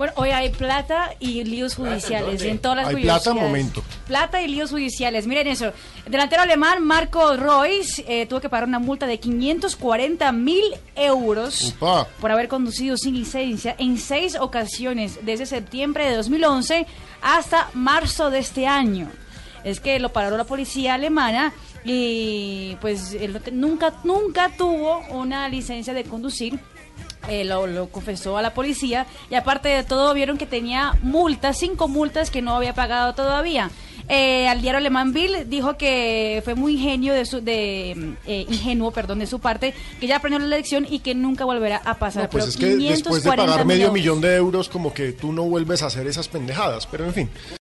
Bueno, hoy hay plata y líos judiciales en todas las Hay plata, momento. Plata y líos judiciales. Miren eso. El delantero alemán Marco Royce eh, tuvo que pagar una multa de 540 mil euros Upa. por haber conducido sin licencia en seis ocasiones desde septiembre de 2011 hasta marzo de este año. Es que lo paró la policía alemana y pues él nunca, nunca tuvo una licencia de conducir. Eh, lo, lo confesó a la policía y aparte de todo vieron que tenía multas, cinco multas que no había pagado todavía. Eh, al diario alemán Bill dijo que fue muy ingenio de su, de, eh, ingenuo, perdón, de su parte, que ya aprendió la lección y que nunca volverá a pasar. No, pues Pero es que después de 540 pagar medio millón de euros, como que tú no vuelves a hacer esas pendejadas. Pero en fin.